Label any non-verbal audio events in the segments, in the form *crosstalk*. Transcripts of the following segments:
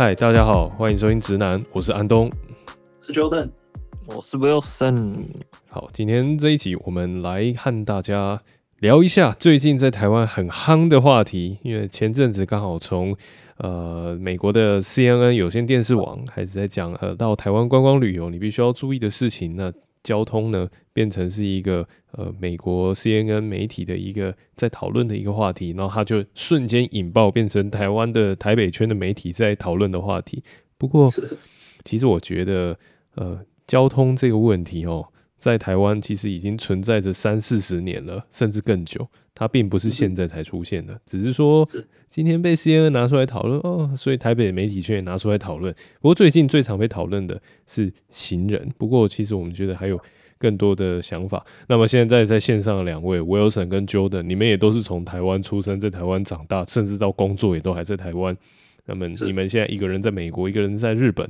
嗨，大家好，欢迎收听直男，我是安东，是 Jordan，我是 Wilson。好，今天这一集我们来和大家聊一下最近在台湾很夯的话题，因为前阵子刚好从呃美国的 CNN 有线电视网开始在讲呃到台湾观光旅游你必须要注意的事情，那交通呢变成是一个呃美国 CNN 媒体的一个在讨论的一个话题，然后它就瞬间引爆变成台湾的台北圈的媒体在讨论的话题。不过其实我觉得呃交通这个问题哦。在台湾其实已经存在着三四十年了，甚至更久。它并不是现在才出现的，只是说今天被 CNN 拿出来讨论哦，所以台北的媒体圈也拿出来讨论。不过最近最常被讨论的是行人。不过其实我们觉得还有更多的想法。那么现在在线上的两位 Wilson 跟 Jordan，你们也都是从台湾出生，在台湾长大，甚至到工作也都还在台湾。那么你们现在一个人在美国，一个人在日本，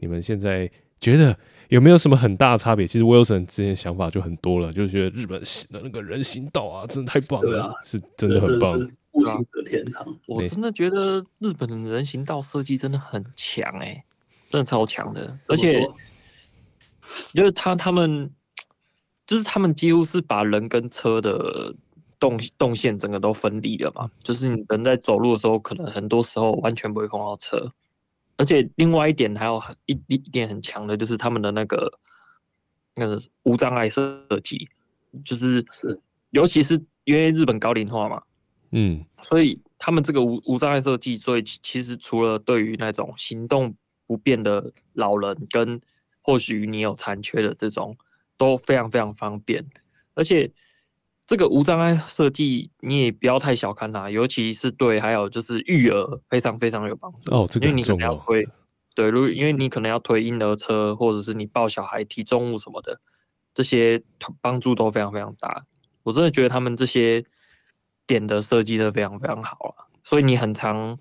你们现在觉得？有没有什么很大的差别？其实 Wilson 之前想法就很多了，就觉得日本的那个人行道啊，真的太棒了，啊、是真的很棒，步行者天堂。我真的觉得日本的人行道设计真的很强哎、欸，真的超强的，而且就是他他们就是他们几乎是把人跟车的动动线整个都分离了嘛，就是你人在走路的时候，可能很多时候完全不会碰到车。而且另外一点还有很一一点很强的，就是他们的那个那个无障碍设计，就是是，尤其是因为日本高龄化嘛，嗯，所以他们这个无无障碍设计，所以其实除了对于那种行动不便的老人跟或许你有残缺的这种，都非常非常方便，而且。这个无障碍设计你也不要太小看它，尤其是对还有就是育儿非常非常有帮助哦。这个因为你可能要推，对，如因为你可能要推婴儿车，或者是你抱小孩提重物什么的，这些帮助都非常非常大。我真的觉得他们这些点的设计的非常非常好啊。所以你很常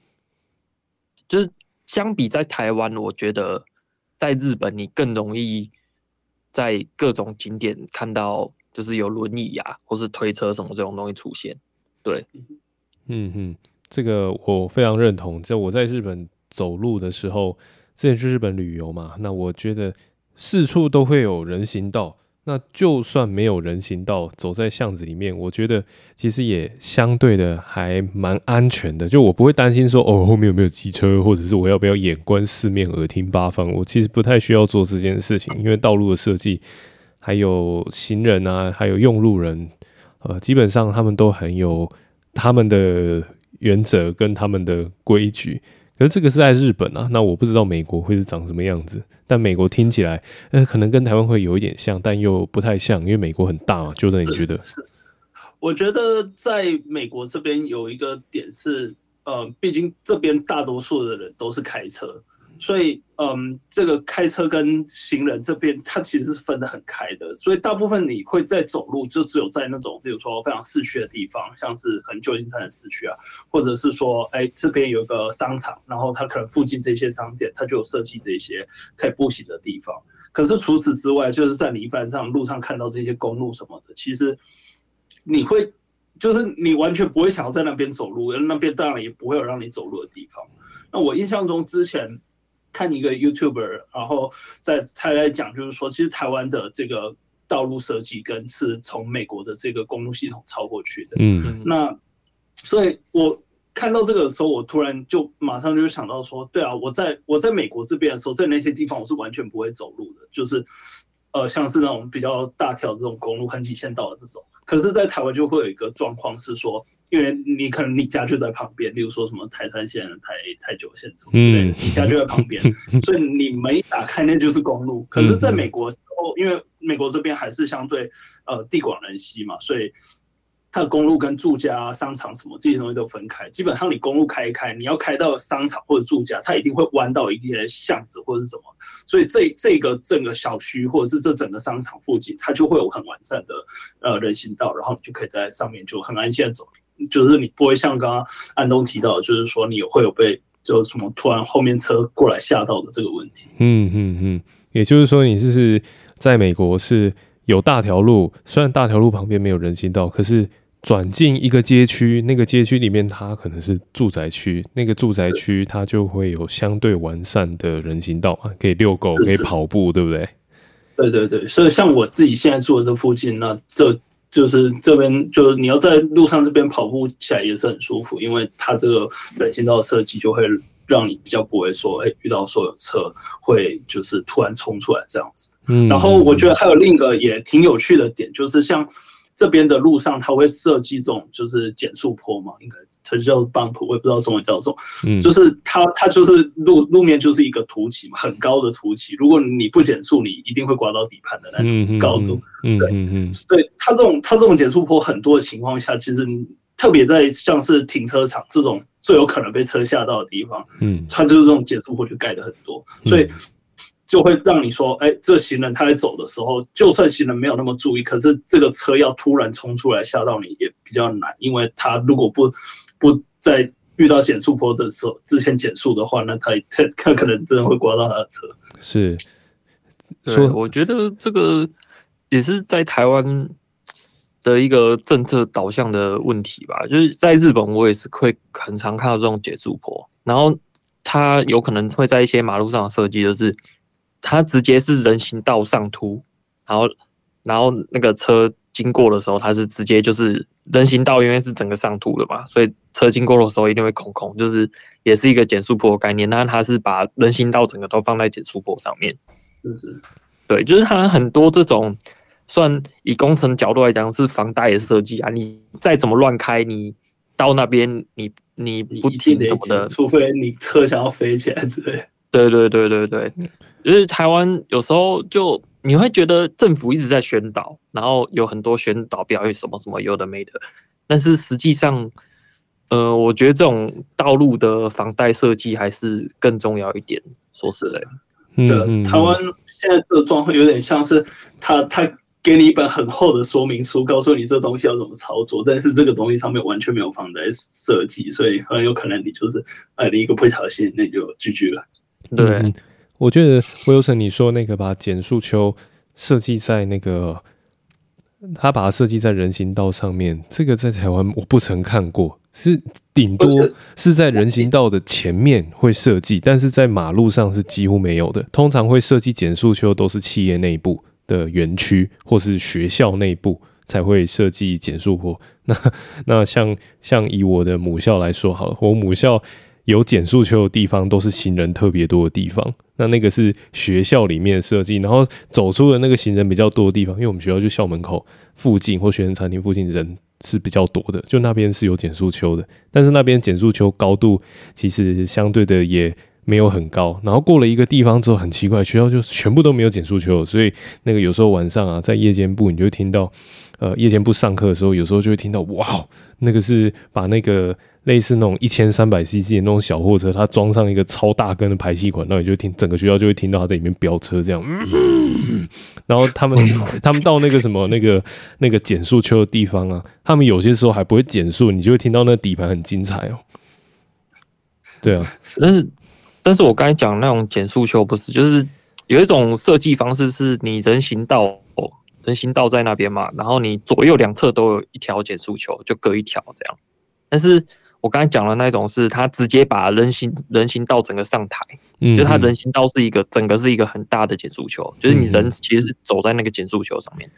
就是相比在台湾，我觉得在日本你更容易在各种景点看到。就是有轮椅呀、啊，或是推车什么这种东西出现，对，嗯哼，这个我非常认同。就我在日本走路的时候，之前去日本旅游嘛，那我觉得四处都会有人行道。那就算没有人行道，走在巷子里面，我觉得其实也相对的还蛮安全的。就我不会担心说，哦，后面有没有机车，或者是我要不要眼观四面，耳听八方。我其实不太需要做这件事情，因为道路的设计。还有行人啊，还有用路人，呃，基本上他们都很有他们的原则跟他们的规矩。可是这个是在日本啊，那我不知道美国会是长什么样子。但美国听起来，呃，可能跟台湾会有一点像，但又不太像，因为美国很大嘛。就是你觉得？是，我觉得在美国这边有一个点是，呃，毕竟这边大多数的人都是开车。所以，嗯，这个开车跟行人这边，它其实是分得很开的。所以，大部分你会在走路，就只有在那种，比如说非常市区的地方，像是很旧金山的市区啊，或者是说，哎，这边有个商场，然后它可能附近这些商店，它就有设计这些可以步行的地方。可是除此之外，就是在你一般上路上看到这些公路什么的，其实你会，就是你完全不会想要在那边走路，那边当然也不会有让你走路的地方。那我印象中之前。看一个 YouTuber，然后在他在讲，就是说，其实台湾的这个道路设计跟是从美国的这个公路系统抄过去的。嗯，那所以我看到这个的时候，我突然就马上就想到说，对啊，我在我在美国这边的时候，在那些地方我是完全不会走路的，就是呃，像是那种比较大条这种公路、环线道的这种。可是，在台湾就会有一个状况是说。因为你可能你家就在旁边，例如说什么台三线、台台九线什么之类的，你家就在旁边，*laughs* 所以你门一打开那就是公路。可是，在美国哦，因为美国这边还是相对呃地广人稀嘛，所以它的公路跟住家、商场什么这些东西都分开。基本上你公路开一开，你要开到商场或者住家，它一定会弯到一些巷子或者什么，所以这这个整个小区或者是这整个商场附近，它就会有很完善的呃人行道，然后你就可以在上面就很安心的走。就是你不会像刚刚安东提到，就是说你会有被就什么突然后面车过来吓到的这个问题。嗯嗯嗯，也就是说你是在美国是有大条路，虽然大条路旁边没有人行道，可是转进一个街区，那个街区里面它可能是住宅区，那个住宅区它就会有相对完善的人行道嘛，可以遛狗，可以跑步，对不对？对对对，所以像我自己现在住的这附近，那这就是这边，就是你要在路上这边跑步起来也是很舒服，因为它这个人行道的设计就会。让你比较不会说，哎、欸，遇到所有车会就是突然冲出来这样子。嗯，然后我觉得还有另一个也挺有趣的点，就是像这边的路上，它会设计这种就是减速坡嘛，应该它叫 bump，我也不知道中文叫什么。嗯，就是它它就是路路面就是一个凸起嘛，很高的凸起。如果你不减速，你一定会刮到底盘的那种高度。嗯，对，嗯嗯，对，它这种它这种减速坡很多的情况下，其实。特别在像是停车场这种最有可能被车吓到的地方，嗯，它就是这种减速坡就盖的很多，所以就会让你说，哎，这行人他在走的时候，就算行人没有那么注意，可是这个车要突然冲出来吓到你也比较难，因为他如果不 *laughs* 不在遇到减速坡的时候之前减速的话，那他他他可能真的会刮到他的车。是，所以我觉得这个也是在台湾。的一个政策导向的问题吧，就是在日本，我也是会很常看到这种减速坡，然后它有可能会在一些马路上的设计，就是它直接是人行道上凸，然后然后那个车经过的时候，它是直接就是人行道，因为是整个上凸的嘛，所以车经过的时候一定会空空，就是也是一个减速坡的概念，那它是把人行道整个都放在减速坡上面，就是对，就是它很多这种。算以工程角度来讲是防呆的设计啊，你再怎么乱开，你到那边你你不停什么的，除非你车想要飞起来之类。对对对对对，就是台湾有时候就你会觉得政府一直在宣导，然后有很多宣导标语什么什么有的没的，但是实际上，呃，我觉得这种道路的防呆设计还是更重要一点。说实在，嗯，台湾现在这个状况有点像是他他。给你一本很厚的说明书，告诉你这东西要怎么操作，但是这个东西上面完全没有防呆设计，所以很有可能你就是哎，你一个不小心那就 GG 了。对、嗯，我觉得 Wilson 你说那个把减速丘设计在那个，他把它设计在人行道上面，这个在台湾我不曾看过，是顶多是在人行道的前面会设计，但是在马路上是几乎没有的。通常会设计减速丘都是企业内部。的园区或是学校内部才会设计减速坡。那那像像以我的母校来说好了，我母校有减速丘的地方都是行人特别多的地方。那那个是学校里面的设计，然后走出了那个行人比较多的地方，因为我们学校就校门口附近或学生餐厅附近人是比较多的，就那边是有减速丘的。但是那边减速丘高度其实相对的也。没有很高，然后过了一个地方之后，很奇怪，学校就全部都没有减速丘，所以那个有时候晚上啊，在夜间部，你就会听到，呃，夜间部上课的时候，有时候就会听到，哇，那个是把那个类似那种一千三百 CC 的那种小货车，它装上一个超大根的排气管，那你就听整个学校就会听到它在里面飙车这样，嗯，然后他们 *laughs* 他们到那个什么那个那个减速丘的地方啊，他们有些时候还不会减速，你就会听到那底盘很精彩哦，对啊，但是。但是我刚才讲那种减速丘不是，就是有一种设计方式是你人行道，人行道在那边嘛，然后你左右两侧都有一条减速球，就各一条这样。但是我刚才讲的那种是，他直接把人行人行道整个上台，嗯，就他人行道是一个整个是一个很大的减速球，就是你人其实是走在那个减速球上面。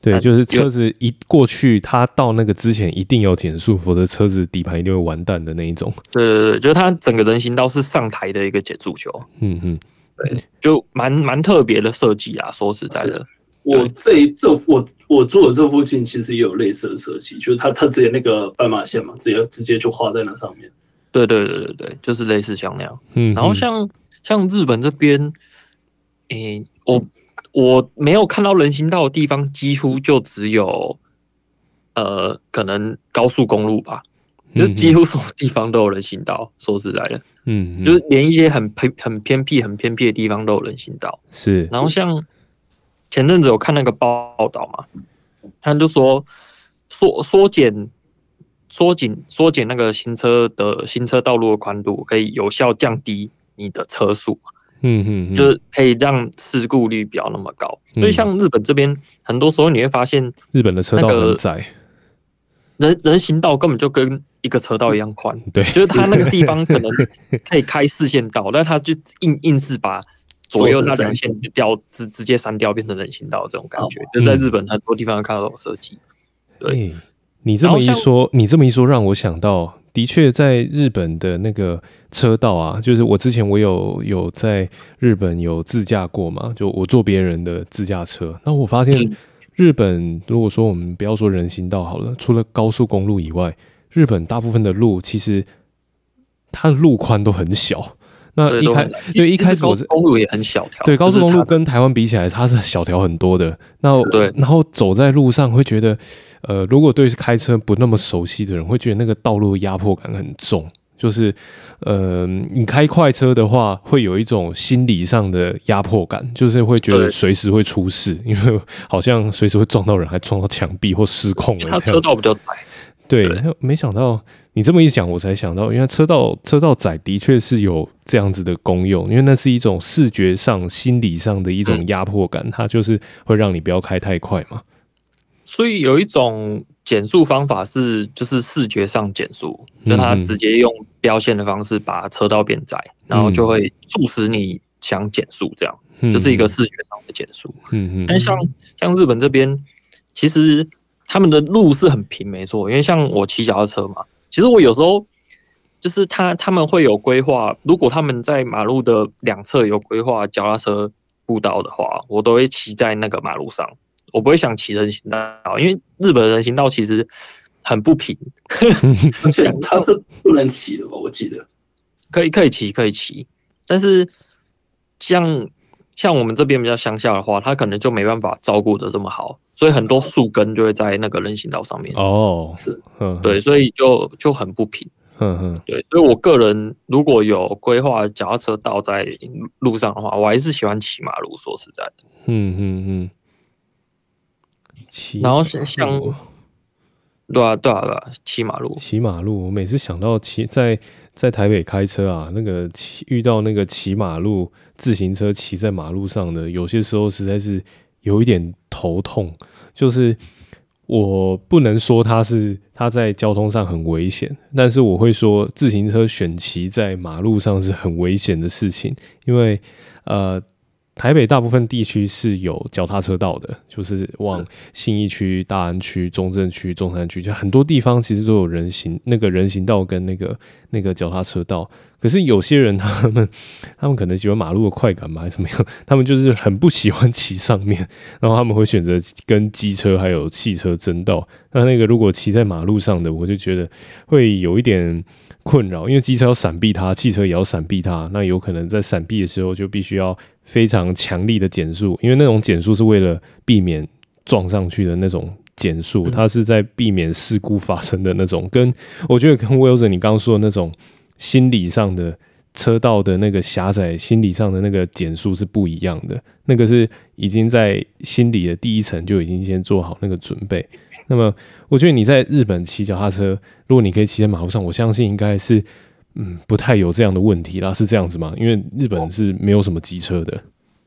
对，就是车子一过去，它到那个之前一定要减速，否则车子底盘一定会完蛋的那一种。对对对，就是它整个人行道是上台的一个减速球。嗯嗯，对，就蛮蛮特别的设计啊。说实在的，我这一这我我住的这附近其实也有类似的设计，就是它它直接那个斑马线嘛，直接直接就画在那上面。对对对对对，就是类似像那样。嗯，然后像像日本这边，诶、欸，我。我没有看到人行道的地方，几乎就只有，呃，可能高速公路吧，就几乎什么地方都有人行道。说实在的，嗯，就是连一些很偏、很偏僻、很偏僻的地方都有人行道。是。然后像前阵子有看那个报道嘛，他就说缩缩减、缩减、缩减那个行车的行车道路的宽度，可以有效降低你的车速。嗯嗯，就是可以让事故率不要那么高，所以像日本这边，很多时候你会发现，日本的车道很窄，人人行道根本就跟一个车道一样宽，对，就是他那个地方 *laughs* 可能可以开四线道，但他就硬硬是把左右那两线掉直直接删掉，变成人行道这种感觉。就在日本很多地方看到这种设计。对、欸，你这么一说，你这么一说，让我想到。的确，在日本的那个车道啊，就是我之前我有有在日本有自驾过嘛，就我坐别人的自驾车，那我发现日本如果说我们不要说人行道好了，除了高速公路以外，日本大部分的路其实它的路宽都很小。那一开对一开始我是公路也很小条，对高速公路跟台湾比起来，它是小条很多的。那对，然后走在路上会觉得。呃，如果对开车不那么熟悉的人，会觉得那个道路压迫感很重。就是，呃，你开快车的话，会有一种心理上的压迫感，就是会觉得随时会出事，因为好像随时会撞到人，还撞到墙壁或失控了。它车道比较窄。对，没想到你这么一讲，我才想到，因为车道车道窄的确是有这样子的功用，因为那是一种视觉上、心理上的一种压迫感，嗯，它就是会让你不要开太快嘛。所以有一种减速方法是，就是视觉上减速，就它直接用标线的方式把车道变窄，然后就会促使你想减速，这样，就是一个视觉上的减速。嗯嗯。但像像日本这边，其实他们的路是很平，没错。因为像我骑脚踏车嘛，其实我有时候就是他他们会有规划，如果他们在马路的两侧有规划脚踏车步道的话，我都会骑在那个马路上。我不会想骑人行道，因为日本人行道其实很不平，而且它是不能骑的吧？我记得可以可以骑可以骑，但是像像我们这边比较乡下的话，他可能就没办法照顾的这么好，所以很多树根就会在那个人行道上面。哦，是，对，所以就就很不平。嗯嗯，对，所以我个人如果有规划脚踏车道在路上的话，我还是喜欢骑马路。说实在的，嗯嗯嗯。然后是像，对啊对啊对啊，骑马路，骑马路。我每次想到骑在在台北开车啊，那个骑遇到那个骑马路自行车骑在马路上的，有些时候实在是有一点头痛。就是我不能说它是它在交通上很危险，但是我会说自行车选骑在马路上是很危险的事情，因为呃。台北大部分地区是有脚踏车道的，就是往信义区、大安区、中正区、中山区，就很多地方其实都有人行那个人行道跟那个那个脚踏车道。可是有些人他们 *laughs* 他们可能喜欢马路的快感嘛，还是怎么样？*laughs* 他们就是很不喜欢骑上面，然后他们会选择跟机车还有汽车争道。那那个如果骑在马路上的，我就觉得会有一点困扰，因为机车要闪避它，汽车也要闪避它，那有可能在闪避的时候就必须要。非常强力的减速，因为那种减速是为了避免撞上去的那种减速，它是在避免事故发生的那种。跟我觉得跟 Wilson 你刚刚说的那种心理上的车道的那个狭窄，心理上的那个减速是不一样的。那个是已经在心理的第一层就已经先做好那个准备。那么，我觉得你在日本骑脚踏车，如果你可以骑在马路上，我相信应该是。嗯，不太有这样的问题啦，是这样子吗？因为日本是没有什么机车的。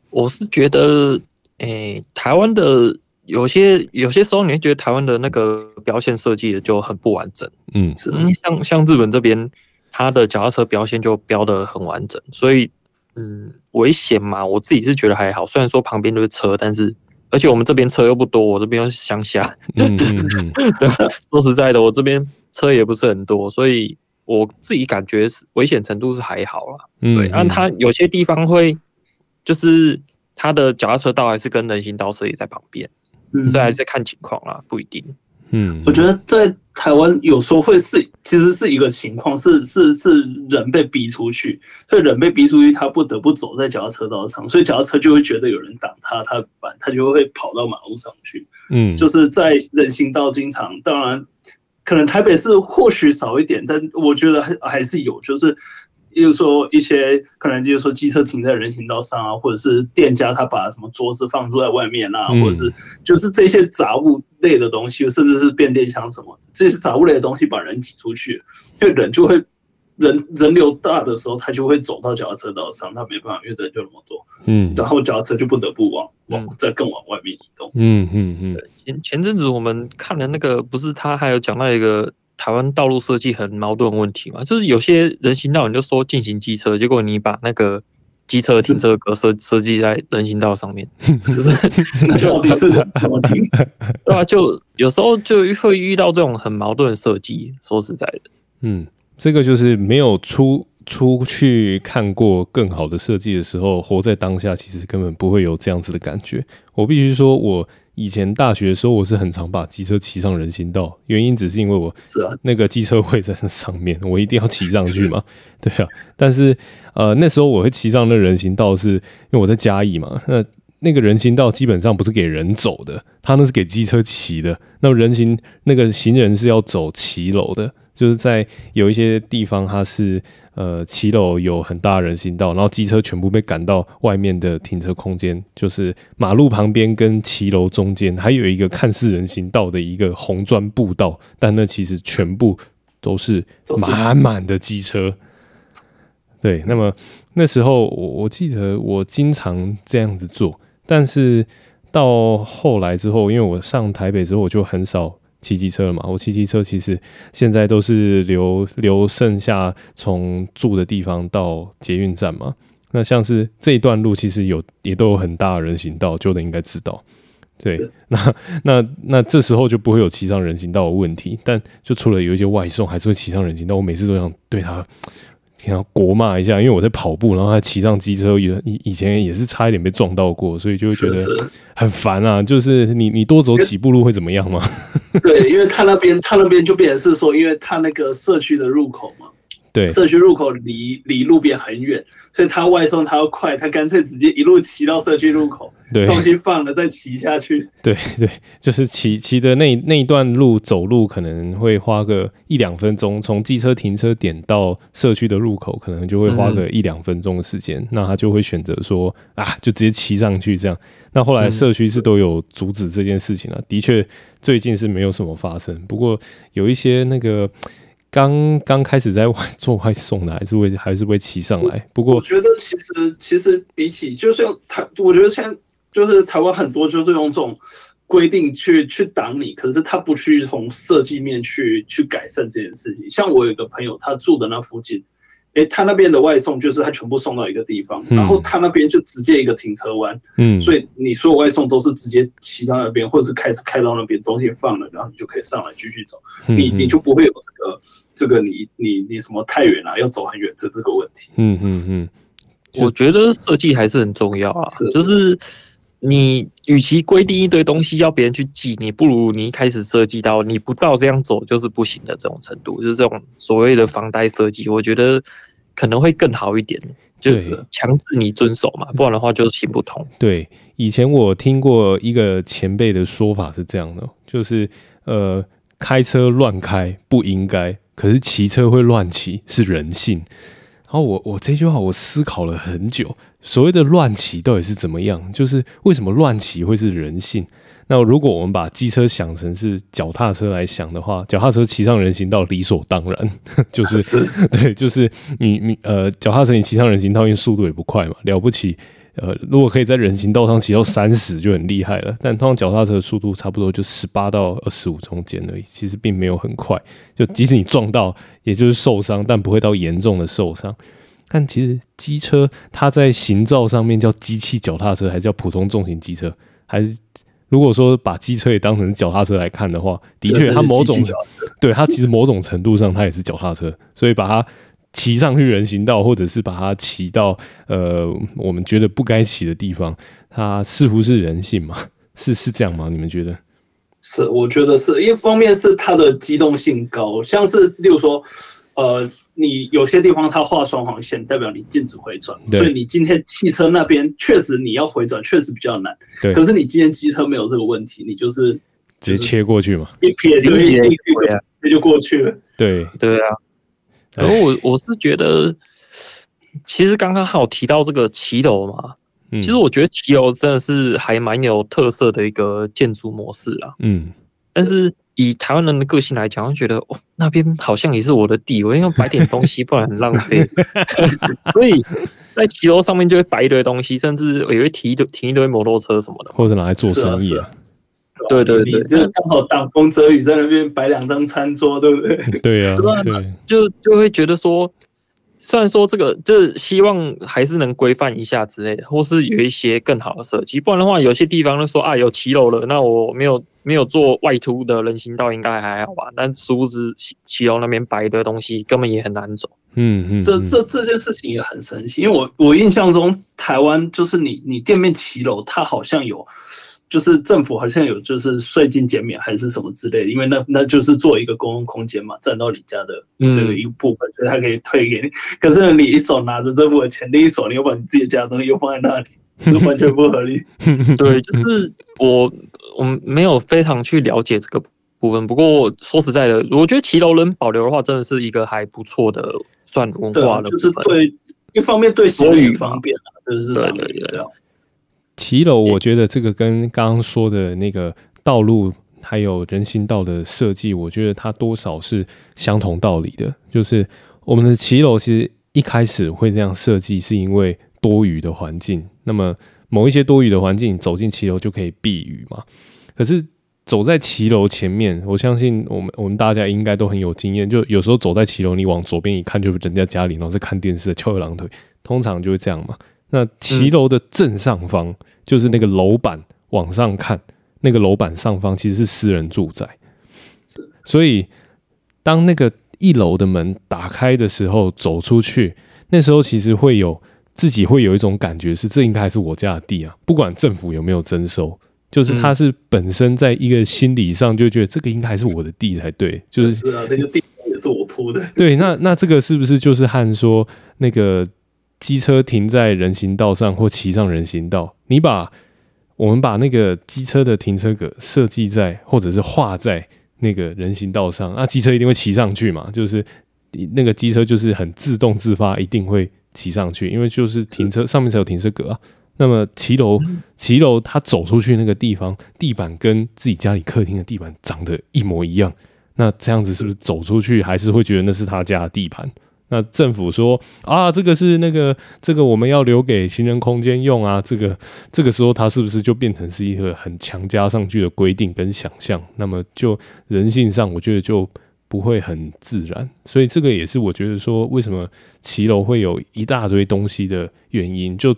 我是觉得，诶、欸，台湾的有些有些时候，你会觉得台湾的那个标线设计的就很不完整。嗯，嗯，像像日本这边，它的脚踏车标线就标的很完整，所以嗯，危险嘛，我自己是觉得还好。虽然说旁边都是车，但是而且我们这边车又不多，我这边又是乡下。嗯嗯嗯，*laughs* 对，说实在的，我这边车也不是很多，所以。我自己感觉是危险程度是还好啦，嗯，对，但它有些地方会，就是它的脚踏车道还是跟人行道设立在旁边，嗯，所以还是看情况啦，不一定。嗯，我觉得在台湾有时候会是，其实是一个情况，是是是人被逼出去，所以人被逼出去，他不得不走在脚踏车道上，所以脚踏车就会觉得有人挡他，他他就会跑到马路上去，嗯，就是在人行道经常，当然。可能台北市或许少一点，但我觉得还还是有，就是，比如说一些可能，就是说机车停在人行道上啊，或者是店家他把什么桌子放在外面啊，或者是就是这些杂物类的东西，甚至是变电箱什么，这些杂物类的东西把人挤出去，因为人就会人人流大的时候，他就会走到脚踏车道上，他没办法，因为人就那么多，嗯，然后脚踏车就不得不往往再更往外面移动。嗯嗯嗯。前前阵子我们看了那个，不是他还有讲到一个台湾道路设计很矛盾问题嘛？就是有些人行道你就说进行机车，结果你把那个机车停车格设 *laughs* 设计在人行道上面，就是到底是怎么停？*laughs* *laughs* 对啊，就有时候就会遇到这种很矛盾的设计。说实在的，嗯。这个就是没有出出去看过更好的设计的时候，活在当下，其实根本不会有这样子的感觉。我必须说，我以前大学的时候，我是很常把机车骑上人行道，原因只是因为我是啊，那个机车会在那上面，*laughs* 我一定要骑上去嘛。对啊，但是呃，那时候我会骑上那人行道，是因为我在嘉义嘛。那那个人行道基本上不是给人走的，他那是给机车骑的。那么人行那个行人是要走骑楼的。就是在有一些地方，它是呃骑楼有很大的人行道，然后机车全部被赶到外面的停车空间，就是马路旁边跟骑楼中间，还有一个看似人行道的一个红砖步道，但那其实全部都是满满的机车。对，那么那时候我我记得我经常这样子做，但是到后来之后，因为我上台北之后，我就很少。骑机车了嘛？我骑机车其实现在都是留留剩下从住的地方到捷运站嘛。那像是这一段路，其实有也都有很大的人行道，旧的应该知道。对，那那那这时候就不会有骑上人行道的问题。但就除了有一些外送，还是会骑上人行道。我每次都想对他。想要国骂一下，因为我在跑步，然后他骑上机车，也以以前也是差一点被撞到过，所以就会觉得很烦啊。就是你你多走几步路会怎么样吗？*laughs* 对，因为他那边他那边就变成是说，因为他那个社区的入口嘛。对，社区入口离离路边很远，所以他外送他要快，他干脆直接一路骑到社区入口，对，东西放了再骑下去。*laughs* 对对，就是骑骑的那那一段路走路可能会花个一两分钟，从机车停车点到社区的入口可能就会花个一两分钟的时间，嗯、那他就会选择说啊，就直接骑上去这样。那后来社区是都有阻止这件事情了，嗯、的确最近是没有什么发生，不过有一些那个。刚刚开始在外做外送的，还是会还是会骑上来。不过我觉得其实其实比起就是用台，我觉得现在就是台湾很多就是用这种规定去去挡你，可是他不去从设计面去去改善这件事情。像我有一个朋友，他住的那附近。诶，他那边的外送就是他全部送到一个地方，嗯、然后他那边就直接一个停车弯，嗯，所以你所有外送都是直接骑到那边，或者是开始开到那边，东西放了，然后你就可以上来继续走，嗯、你你就不会有这个这个你你你什么太远了、啊、要走很远这这个问题。嗯嗯嗯，我觉得设计还是很重要啊，是是。就是。你与其规定一堆东西要别人去记，你不如你一开始设计到你不照这样走就是不行的这种程度，就是这种所谓的房贷设计，我觉得可能会更好一点，就是强制你遵守嘛，不然的话就行不通。对，以前我听过一个前辈的说法是这样的，就是呃，开车乱开不应该，可是骑车会乱骑是人性。然后我我这句话我思考了很久，所谓的乱骑到底是怎么样？就是为什么乱骑会是人性？那如果我们把机车想成是脚踏车来想的话，脚踏车骑上人行道理所当然，*laughs* 就是，是 *laughs* 对，就是你你呃脚踏车你骑上人行道，因为速度也不快嘛，了不起。呃，如果可以在人行道上骑到三十就很厉害了，但通常脚踏车的速度差不多就十八到二十五中间而已，其实并没有很快。就即使你撞到，也就是受伤，但不会到严重的受伤。但其实机车它在行照上面叫机器脚踏车，还是叫普通重型机车？还是如果说把机车也当成脚踏车来看的话，的确它某种对它其实某种程度上它也是脚踏车，所以把它。骑上去人行道，或者是把它骑到呃我们觉得不该骑的地方，它似乎是人性嘛？*laughs* 是是这样吗？你们觉得？是，我觉得是一方面是它的机动性高，像是例如说，呃，你有些地方它画双黄线，代表你禁止回转，所以你今天汽车那边确实你要回转确实比较难，对。可是你今天机车没有这个问题，你就是直接切过去嘛，一撇就一就过去了。对对啊。然后我我是觉得，其实刚刚还有提到这个骑楼嘛，其实我觉得骑楼真的是还蛮有特色的一个建筑模式啊。嗯，但是以以台湾人的个性来讲，会觉得哦，那边好像也是我的地，我应该摆点东西，不然很浪费。*laughs* 所以在骑楼上面就会摆一堆东西，甚至也会停一堆停一堆摩托车什么的，或者拿来做生意啊。对对对，就是刚好挡风遮雨，在那边摆两张餐桌，对不对？*laughs* 对啊，对，就就会觉得说。虽然说这个就是希望还是能规范一下之类的，或是有一些更好的设计，不然的话，有些地方都说啊有骑楼了，那我没有没有做外凸的人行道，应该还好吧？但殊不知骑骑楼那边摆的东西根本也很难走。嗯嗯，这这这件事情也很神奇，因为我我印象中台湾就是你你店面骑楼，它好像有。就是政府好像有就是税金减免还是什么之类的，因为那那就是做一个公共空间嘛，占到你家的这个一部分，嗯、所以他可以退给你。可是你一手拿着这部分钱，另一手你又把你自己家的东西又放在那里，*laughs* 就完全不合理。*laughs* 对，就是我我们没有非常去了解这个部分。不过说实在的，我觉得骑楼能保留的话，真的是一个还不错的算文化的部分。对，就是对一方面对行人方便啊，就是这样对对对。骑楼，我觉得这个跟刚刚说的那个道路还有人行道的设计，我觉得它多少是相同道理的。就是我们的骑楼其实一开始会这样设计，是因为多雨的环境。那么某一些多雨的环境，走进骑楼就可以避雨嘛。可是走在骑楼前面，我相信我们我们大家应该都很有经验。就有时候走在骑楼，你往左边一看，就是人家家里，然后在看电视，翘二郎腿，通常就会这样嘛。那骑楼的正上方，嗯、就是那个楼板往上看，那个楼板上方其实是私人住宅，所以当那个一楼的门打开的时候，走出去，那时候其实会有自己会有一种感觉，是这应该还是我家的地啊，不管政府有没有征收，就是他是本身在一个心理上就觉得这个应该还是我的地才对，就是是啊，那个地也是我铺的，对，那那这个是不是就是和说那个？机车停在人行道上或骑上人行道，你把我们把那个机车的停车格设计在或者是画在那个人行道上，那、啊、机车一定会骑上去嘛？就是那个机车就是很自动自发，一定会骑上去，因为就是停车上面才有停车格啊。那么骑楼骑楼，他走出去那个地方，地板跟自己家里客厅的地板长得一模一样，那这样子是不是走出去还是会觉得那是他家的地盘？那政府说啊，这个是那个这个我们要留给行人空间用啊，这个这个时候它是不是就变成是一个很强加上去的规定跟想象？那么就人性上，我觉得就不会很自然。所以这个也是我觉得说，为什么骑楼会有一大堆东西的原因。就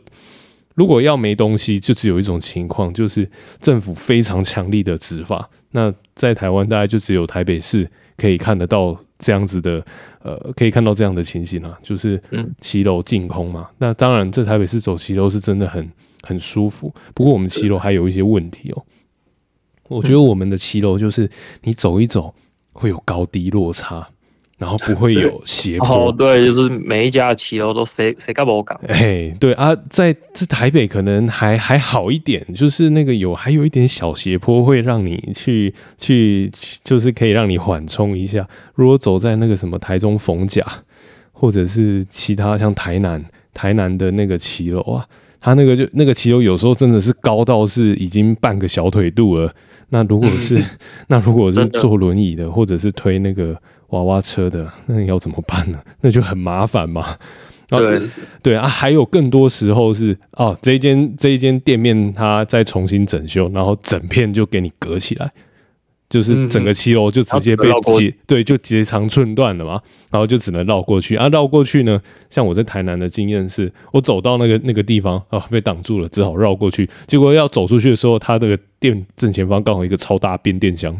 如果要没东西，就只有一种情况，就是政府非常强力的执法。那在台湾，大概就只有台北市可以看得到。这样子的，呃，可以看到这样的情形啊，就是骑楼净空嘛。嗯、那当然，这台北市走骑楼是真的很很舒服。不过我们骑楼还有一些问题哦。我觉得我们的骑楼就是你走一走会有高低落差。然后不会有斜坡，哦，对，就是每一家骑楼都谁谁干不讲？哎，对啊，在这台北可能还还好一点，就是那个有还有一点小斜坡，会让你去去，就是可以让你缓冲一下。如果走在那个什么台中逢甲，或者是其他像台南台南的那个骑楼啊，它那个就那个骑楼有时候真的是高到是已经半个小腿肚了。那如果是 *laughs* 那如果是坐轮椅的，或者是推那个。娃娃车的，那你要怎么办呢？那就很麻烦嘛。对对啊，还有更多时候是哦，这一间这一间店面它再重新整修，然后整片就给你隔起来，就是整个骑楼就直接被截，对，就截长寸断了嘛。然后就只能绕过去啊，绕过去呢，像我在台南的经验是，我走到那个那个地方啊、哦，被挡住了，只好绕过去。结果要走出去的时候，它那个店正前方刚好一个超大变电箱。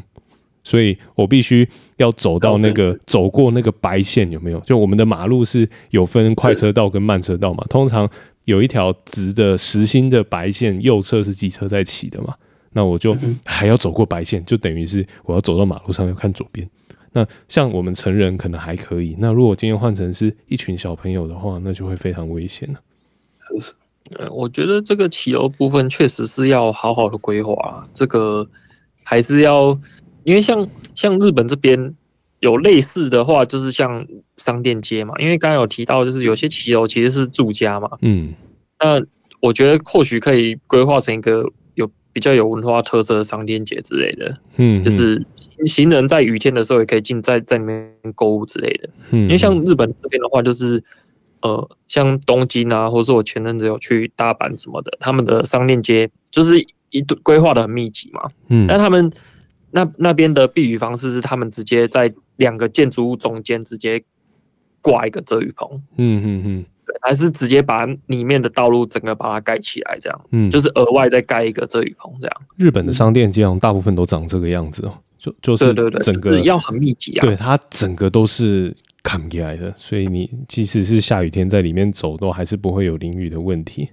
所以我必须要走到那个走过那个白线，有没有？就我们的马路是有分快车道跟慢车道嘛？通常有一条直的实心的白线，右侧是机车在骑的嘛？那我就还要走过白线，就等于是我要走到马路上要看左边。那像我们成人可能还可以，那如果今天换成是一群小朋友的话，那就会非常危险了。是是，呃，我觉得这个骑楼部分确实是要好好的规划，这个还是要。因为像像日本这边有类似的话，就是像商店街嘛。因为刚刚有提到，就是有些骑楼其实是住家嘛。嗯，那我觉得或许可以规划成一个有比较有文化特色的商店街之类的，嗯，就是行人在雨天的时候也可以进在在里面购物之类的。嗯，因为像日本这边的话，就是呃，像东京啊，或者是我前阵子有去大阪什么的，他们的商店街就是一堆规划的很密集嘛。嗯，但他们那那边的避雨方式是，他们直接在两个建筑物中间直接挂一个遮雨棚。嗯嗯嗯。还是直接把里面的道路整个把它盖起来，这样，嗯，就是额外再盖一个遮雨棚，这样。日本的商店街大部分都长这个样子哦，就就是整个要很密集啊，对，它整个都是砍起来的，所以你即使是下雨天在里面走，都还是不会有淋雨的问题。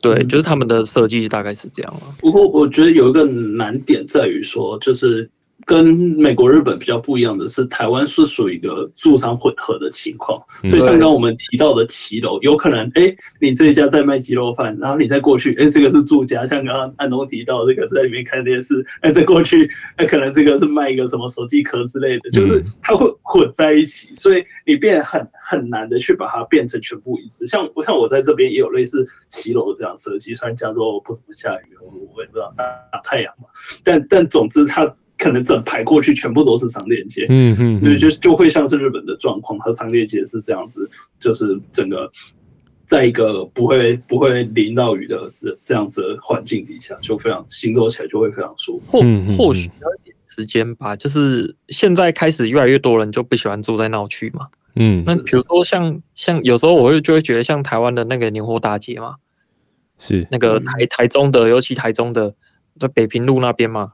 对，就是他们的设计大概是这样啊。不过我觉得有一个难点在于说，就是。跟美国、日本比较不一样的是，台湾是属于一个住商混合的情况，所以像刚刚我们提到的骑楼，有可能哎、欸，你这一家在卖鸡肉饭，然后你再过去，哎、欸，这个是住家，像刚刚安东提到这个在里面看电视，哎、欸，再过去，哎、欸，可能这个是卖一个什么手机壳之类的，就是它会混在一起，所以你变很很难的去把它变成全部一致。像我像我在这边也有类似骑楼这样设计，虽然加州不怎么下雨，我也不知道大大太阳嘛，但但总之它。可能整排过去全部都是商店街，嗯嗯，对，就就会像是日本的状况，和商店街是这样子，就是整个在一个不会不会淋到雨的这这样子的环境底下，就非常行走起来就会非常舒服。或或许要一点时间吧，就是现在开始越来越多人就不喜欢住在闹区嘛，嗯，那比如说像像有时候我会就会觉得像台湾的那个年货大街嘛，是。那个台台中的，尤其台中的在北平路那边嘛。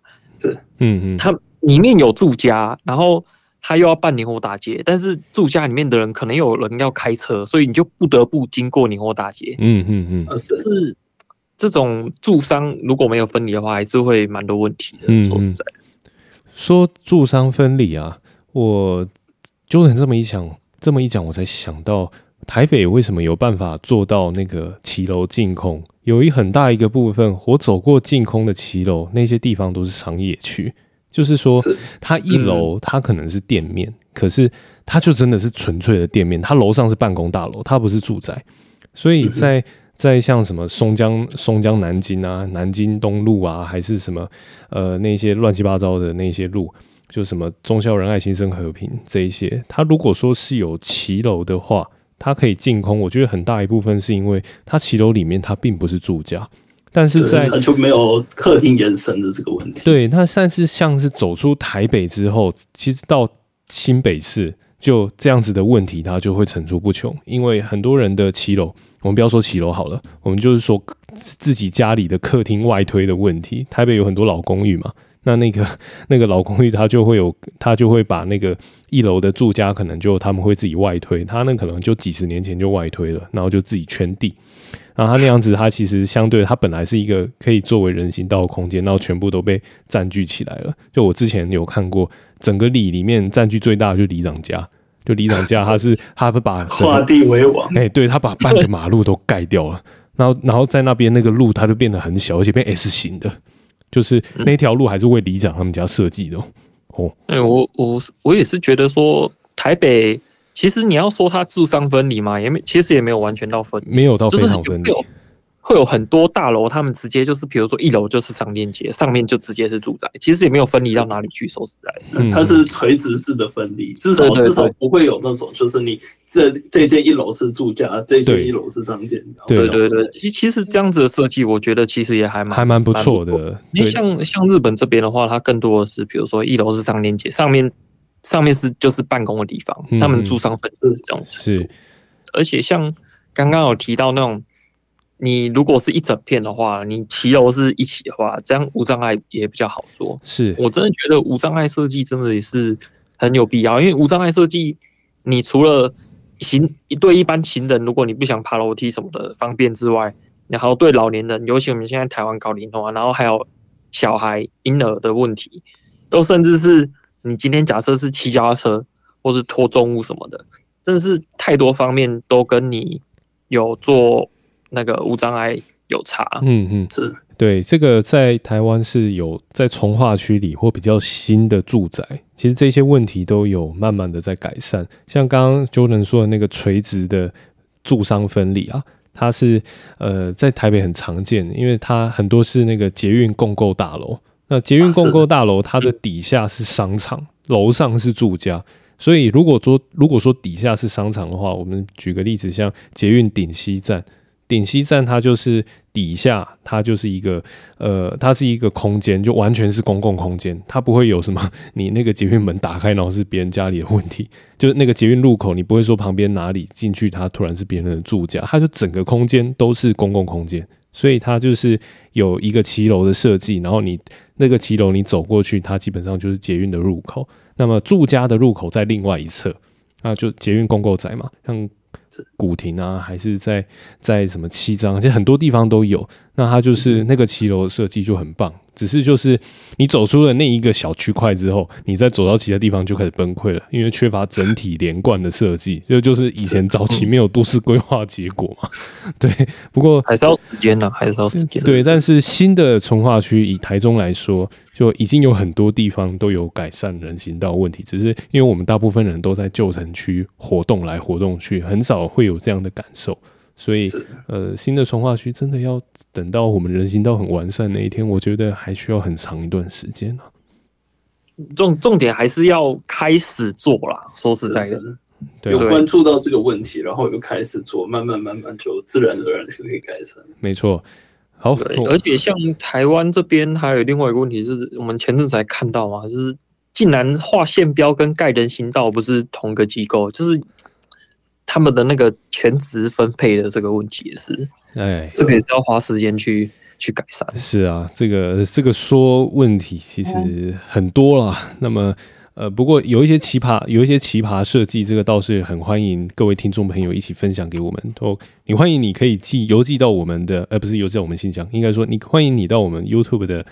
是，嗯嗯，它里面有住家，然后他又要办年货大街，但是住家里面的人可能有人要开车，所以你就不得不经过年货大街。嗯嗯嗯，是这种住商如果没有分离的话，还是会蛮多问题的。嗯、说实在，说住商分离啊，我就能这么一想，这么一讲，我才想到台北为什么有办法做到那个骑楼净空。有一很大一个部分，我走过净空的骑楼，那些地方都是商业区。就是说，它一楼它可能是店面，可是它就真的是纯粹的店面。它楼上是办公大楼，它不是住宅。所以在在像什么松江松江南京啊、南京东路啊，还是什么呃那些乱七八糟的那些路，就什么忠孝仁爱新生和平这一些，它如果说是有骑楼的话。它可以净空，我觉得很大一部分是因为它骑楼里面它并不是住家，但是在它就没有客厅延伸的这个问题。对，那算是像是走出台北之后，其实到新北市就这样子的问题，它就会层出不穷。因为很多人的骑楼，我们不要说骑楼好了，我们就是说自己家里的客厅外推的问题。台北有很多老公寓嘛。那那个那个老公寓，他就会有，他就会把那个一楼的住家，可能就他们会自己外推，他那可能就几十年前就外推了，然后就自己圈地，然后他那样子，他其实相对他本来是一个可以作为人行道的空间，然后全部都被占据起来了。就我之前有看过，整个里里面占据最大的就是里长家，就里长家他是他不把画地为王，哎，对，他把半个马路都盖掉了，然后然后在那边那个路，它就变得很小，而且变 S 型的。就是那条路还是为里长他们家设计的哦。哎，我我我也是觉得说，台北其实你要说它住商分离嘛，也没其实也没有完全到分，没有到非常分离。会有很多大楼，他们直接就是，比如说一楼就是商店街，上面就直接是住宅，其实也没有分离到哪里去。说实在的，它是垂直式的分离，至少至少不会有那种，就是你这这间一楼是住家，这间一楼是商店。对对对，其其实这样子的设计，我觉得其实也还蛮还蛮不错的。因为像像日本这边的话，它更多的是，比如说一楼是商店街，上面上面是就是办公的地方，他们住商分是这种是，而且像刚刚有提到那种。你如果是一整片的话，你骑楼是一起的话，这样无障碍也比较好做。是我真的觉得无障碍设计真的也是很有必要，因为无障碍设计，你除了行对一般行人，如果你不想爬楼梯什么的方便之外，然后对老年人，尤其我们现在台湾高龄化，然后还有小孩婴儿的问题，又甚至是你今天假设是骑脚踏车或是拖重物什么的，真的是太多方面都跟你有做。那个无障碍有差，嗯嗯，是对这个在台湾是有在从化区里或比较新的住宅，其实这些问题都有慢慢的在改善。像刚刚 Jordan 说的那个垂直的住商分离啊，它是呃在台北很常见，因为它很多是那个捷运共构大楼。那捷运共构大楼它的底下是商场，楼上是住家。所以如果说如果说底下是商场的话，我们举个例子，像捷运顶溪站。顶溪站它就是底下，它就是一个呃，它是一个空间，就完全是公共空间，它不会有什么你那个捷运门打开然后是别人家里的问题，就是那个捷运路口你不会说旁边哪里进去它突然是别人的住家，它就整个空间都是公共空间，所以它就是有一个骑楼的设计，然后你那个骑楼你走过去，它基本上就是捷运的入口，那么住家的入口在另外一侧，那就捷运共构宅嘛，像。古亭啊，还是在在什么七张，其实很多地方都有。那它就是那个骑楼设计就很棒。只是就是你走出了那一个小区块之后，你再走到其他地方就开始崩溃了，因为缺乏整体连贯的设计，这就是以前早期没有都市规划结果嘛。*laughs* 对，不过还是要时间呢，还是要时间。对，但是新的从化区以台中来说，就已经有很多地方都有改善人行道问题，只是因为我们大部分人都在旧城区活动来活动去，很少会有这样的感受。所以，呃，新的重化区真的要等到我们人行道很完善那一天，我觉得还需要很长一段时间呢、啊。重重点还是要开始做啦。说实在的，对，有关注到这个问题，然后又开始做，慢慢慢慢就自然而然就可以改善。没错。好，对，而且像台湾这边还有另外一个问题，就是我们前阵子才看到嘛，就是竟然画线标跟盖人行道不是同个机构，就是。他们的那个全职分配的这个问题也是，哎，这个也是要花时间去去改善。是啊，这个这个说问题其实很多啦。嗯、那么呃，不过有一些奇葩，有一些奇葩设计，这个倒是很欢迎各位听众朋友一起分享给我们。都，你欢迎你可以寄邮寄到我们的，呃，不是邮寄到我们信箱，应该说你欢迎你到我们 YouTube 的。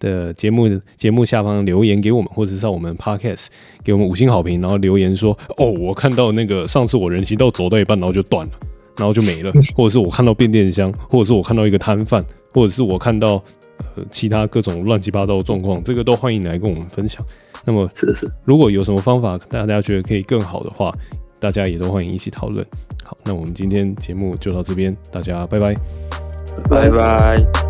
的节目节目下方留言给我们，或者是在我们 Podcast 给我们五星好评，然后留言说：“哦，我看到那个上次我人行道走到一半，然后就断了，然后就没了。*laughs* ”或者是我看到变电箱，或者是我看到一个摊贩，或者是我看到呃其他各种乱七八糟的状况，这个都欢迎来跟我们分享。那么，是是，如果有什么方法大家觉得可以更好的话，大家也都欢迎一起讨论。好，那我们今天节目就到这边，大家拜拜，拜拜。